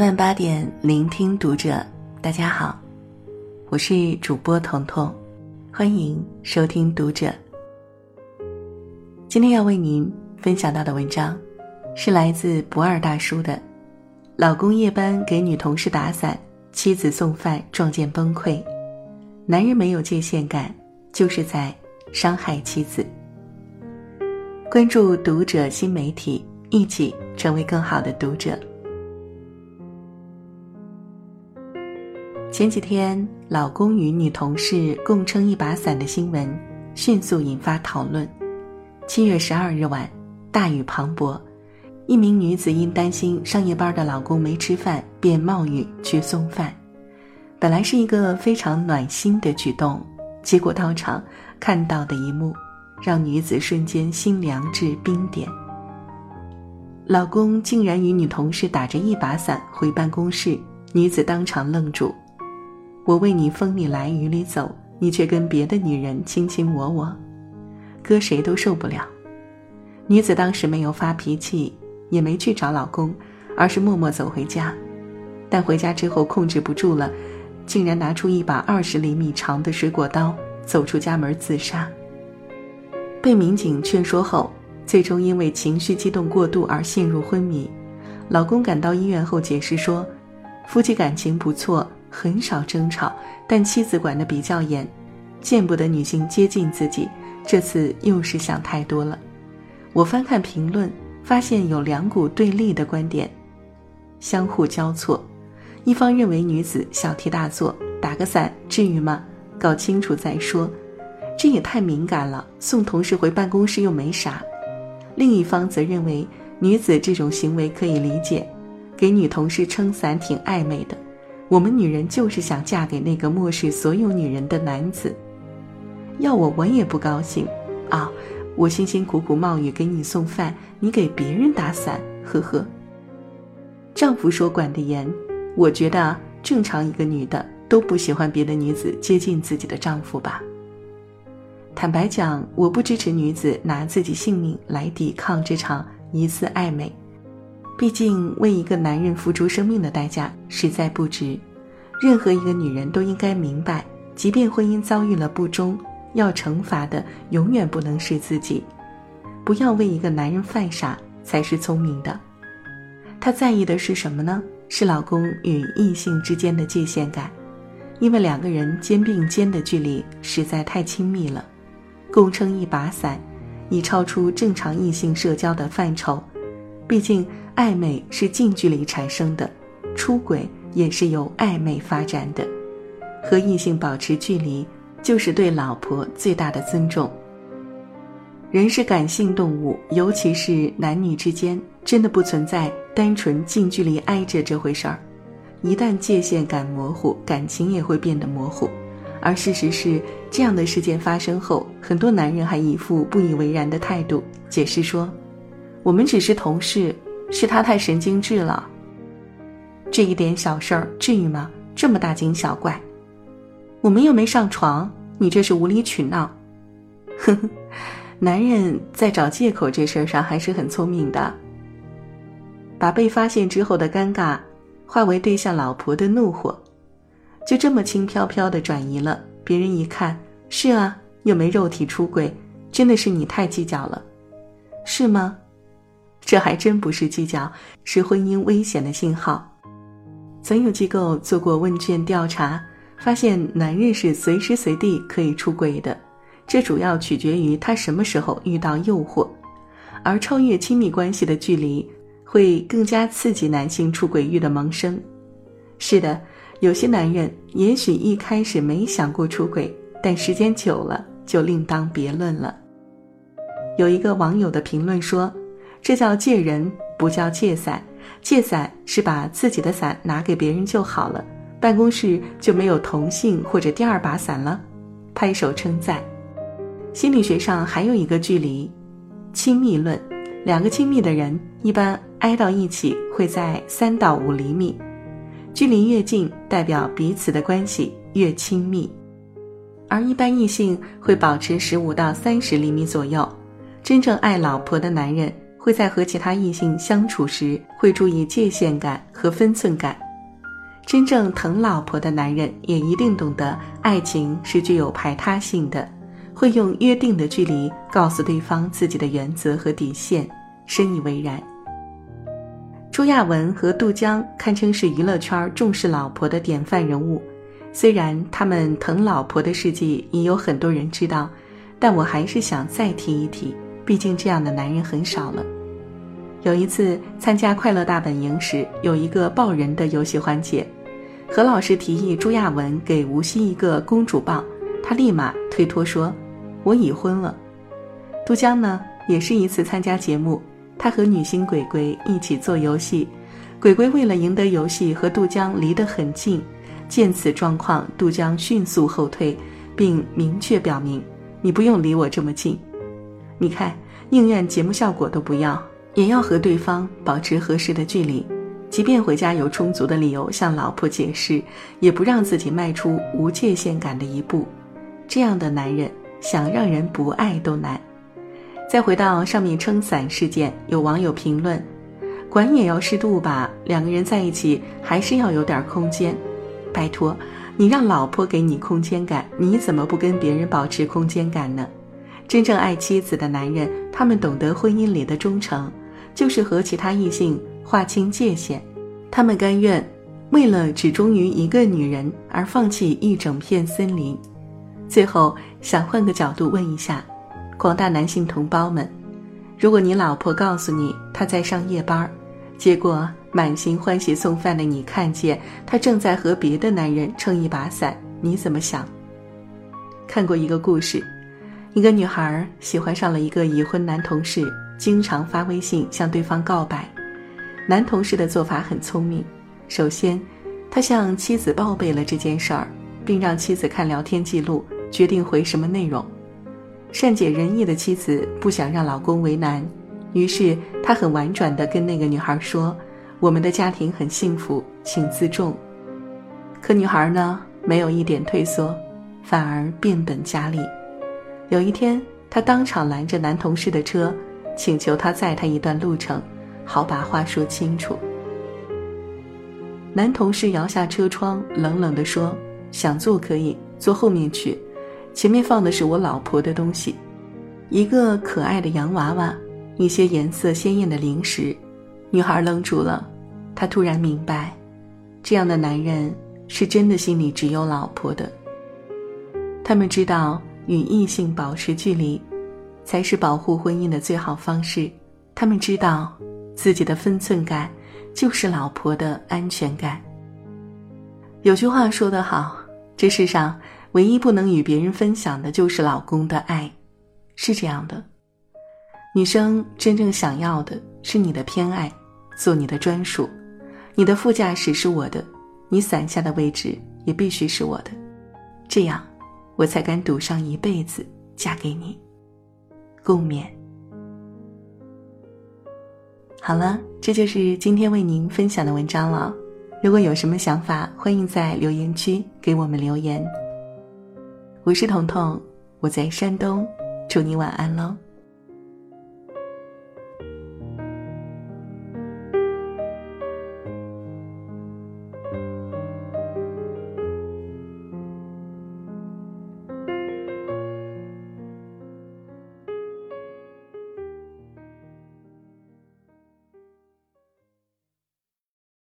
晚八点，聆听读者。大家好，我是主播彤彤，欢迎收听读者。今天要为您分享到的文章，是来自不二大叔的。老公夜班给女同事打伞，妻子送饭撞见崩溃。男人没有界限感，就是在伤害妻子。关注读者新媒体，一起成为更好的读者。前几天，老公与女同事共撑一把伞的新闻迅速引发讨论。七月十二日晚，大雨磅礴，一名女子因担心上夜班的老公没吃饭，便冒雨去送饭。本来是一个非常暖心的举动，结果到场看到的一幕，让女子瞬间心凉至冰点。老公竟然与女同事打着一把伞回办公室，女子当场愣住。我为你风里来雨里走，你却跟别的女人卿卿我我，搁谁都受不了。女子当时没有发脾气，也没去找老公，而是默默走回家。但回家之后控制不住了，竟然拿出一把二十厘米长的水果刀，走出家门自杀。被民警劝说后，最终因为情绪激动过度而陷入昏迷。老公赶到医院后解释说，夫妻感情不错。很少争吵，但妻子管得比较严，见不得女性接近自己。这次又是想太多了。我翻看评论，发现有两股对立的观点，相互交错。一方认为女子小题大做，打个伞至于吗？搞清楚再说，这也太敏感了。送同事回办公室又没啥。另一方则认为女子这种行为可以理解，给女同事撑伞挺暧昧的。我们女人就是想嫁给那个漠视所有女人的男子。要我我也不高兴，啊！我辛辛苦苦冒雨给你送饭，你给别人打伞，呵呵。丈夫说管得严，我觉得正常一个女的都不喜欢别的女子接近自己的丈夫吧。坦白讲，我不支持女子拿自己性命来抵抗这场疑似暧昧。毕竟，为一个男人付出生命的代价实在不值。任何一个女人都应该明白，即便婚姻遭遇了不忠，要惩罚的永远不能是自己。不要为一个男人犯傻，才是聪明的。他在意的是什么呢？是老公与异性之间的界限感，因为两个人肩并肩的距离实在太亲密了，共撑一把伞，已超出正常异性社交的范畴。毕竟。暧昧是近距离产生的，出轨也是由暧昧发展的。和异性保持距离，就是对老婆最大的尊重。人是感性动物，尤其是男女之间，真的不存在单纯近距离挨着这回事儿。一旦界限感模糊，感情也会变得模糊。而事实是，这样的事件发生后，很多男人还一副不以为然的态度，解释说：“我们只是同事。”是他太神经质了。这一点小事儿至于吗？这么大惊小怪，我们又没上床，你这是无理取闹。呵呵，男人在找借口这事儿上还是很聪明的。把被发现之后的尴尬，化为对象老婆的怒火，就这么轻飘飘的转移了。别人一看，是啊，又没肉体出轨，真的是你太计较了，是吗？这还真不是计较，是婚姻危险的信号。曾有机构做过问卷调查，发现男人是随时随地可以出轨的，这主要取决于他什么时候遇到诱惑，而超越亲密关系的距离会更加刺激男性出轨欲的萌生。是的，有些男人也许一开始没想过出轨，但时间久了就另当别论了。有一个网友的评论说。这叫借人，不叫借伞。借伞是把自己的伞拿给别人就好了，办公室就没有同性或者第二把伞了。拍手称赞。心理学上还有一个距离，亲密论。两个亲密的人一般挨到一起会在三到五厘米，距离越近，代表彼此的关系越亲密。而一般异性会保持十五到三十厘米左右。真正爱老婆的男人。会在和其他异性相处时会注意界限感和分寸感。真正疼老婆的男人也一定懂得，爱情是具有排他性的，会用约定的距离告诉对方自己的原则和底线，深以为然。朱亚文和杜江堪称是娱乐圈重视老婆的典范人物，虽然他们疼老婆的事迹已有很多人知道，但我还是想再提一提，毕竟这样的男人很少了。有一次参加快乐大本营时，有一个抱人的游戏环节，何老师提议朱亚文给吴昕一个公主抱，他立马推脱说：“我已婚了。”杜江呢，也是一次参加节目，他和女星鬼鬼一起做游戏，鬼鬼为了赢得游戏和杜江离得很近，见此状况，杜江迅速后退，并明确表明：“你不用离我这么近，你看，宁愿节目效果都不要。”也要和对方保持合适的距离，即便回家有充足的理由向老婆解释，也不让自己迈出无界限感的一步。这样的男人想让人不爱都难。再回到上面撑伞事件，有网友评论：“管也要适度吧，两个人在一起还是要有点空间。拜托，你让老婆给你空间感，你怎么不跟别人保持空间感呢？”真正爱妻子的男人，他们懂得婚姻里的忠诚。就是和其他异性划清界限，他们甘愿为了只忠于一个女人而放弃一整片森林。最后，想换个角度问一下广大男性同胞们：如果你老婆告诉你她在上夜班，结果满心欢喜送饭的你看见她正在和别的男人撑一把伞，你怎么想？看过一个故事，一个女孩喜欢上了一个已婚男同事。经常发微信向对方告白，男同事的做法很聪明。首先，他向妻子报备了这件事儿，并让妻子看聊天记录，决定回什么内容。善解人意的妻子不想让老公为难，于是她很婉转地跟那个女孩说：“我们的家庭很幸福，请自重。”可女孩呢，没有一点退缩，反而变本加厉。有一天，她当场拦着男同事的车。请求他载他一段路程，好把话说清楚。男同事摇下车窗，冷冷地说：“想坐可以坐后面去，前面放的是我老婆的东西，一个可爱的洋娃娃，一些颜色鲜艳的零食。”女孩愣住了，她突然明白，这样的男人是真的心里只有老婆的。他们知道与异性保持距离。才是保护婚姻的最好方式。他们知道，自己的分寸感就是老婆的安全感。有句话说得好，这世上唯一不能与别人分享的就是老公的爱，是这样的。女生真正想要的是你的偏爱，做你的专属。你的副驾驶是我的，你伞下的位置也必须是我的，这样我才敢赌上一辈子嫁给你。共勉。好了，这就是今天为您分享的文章了。如果有什么想法，欢迎在留言区给我们留言。我是彤彤，我在山东，祝你晚安喽。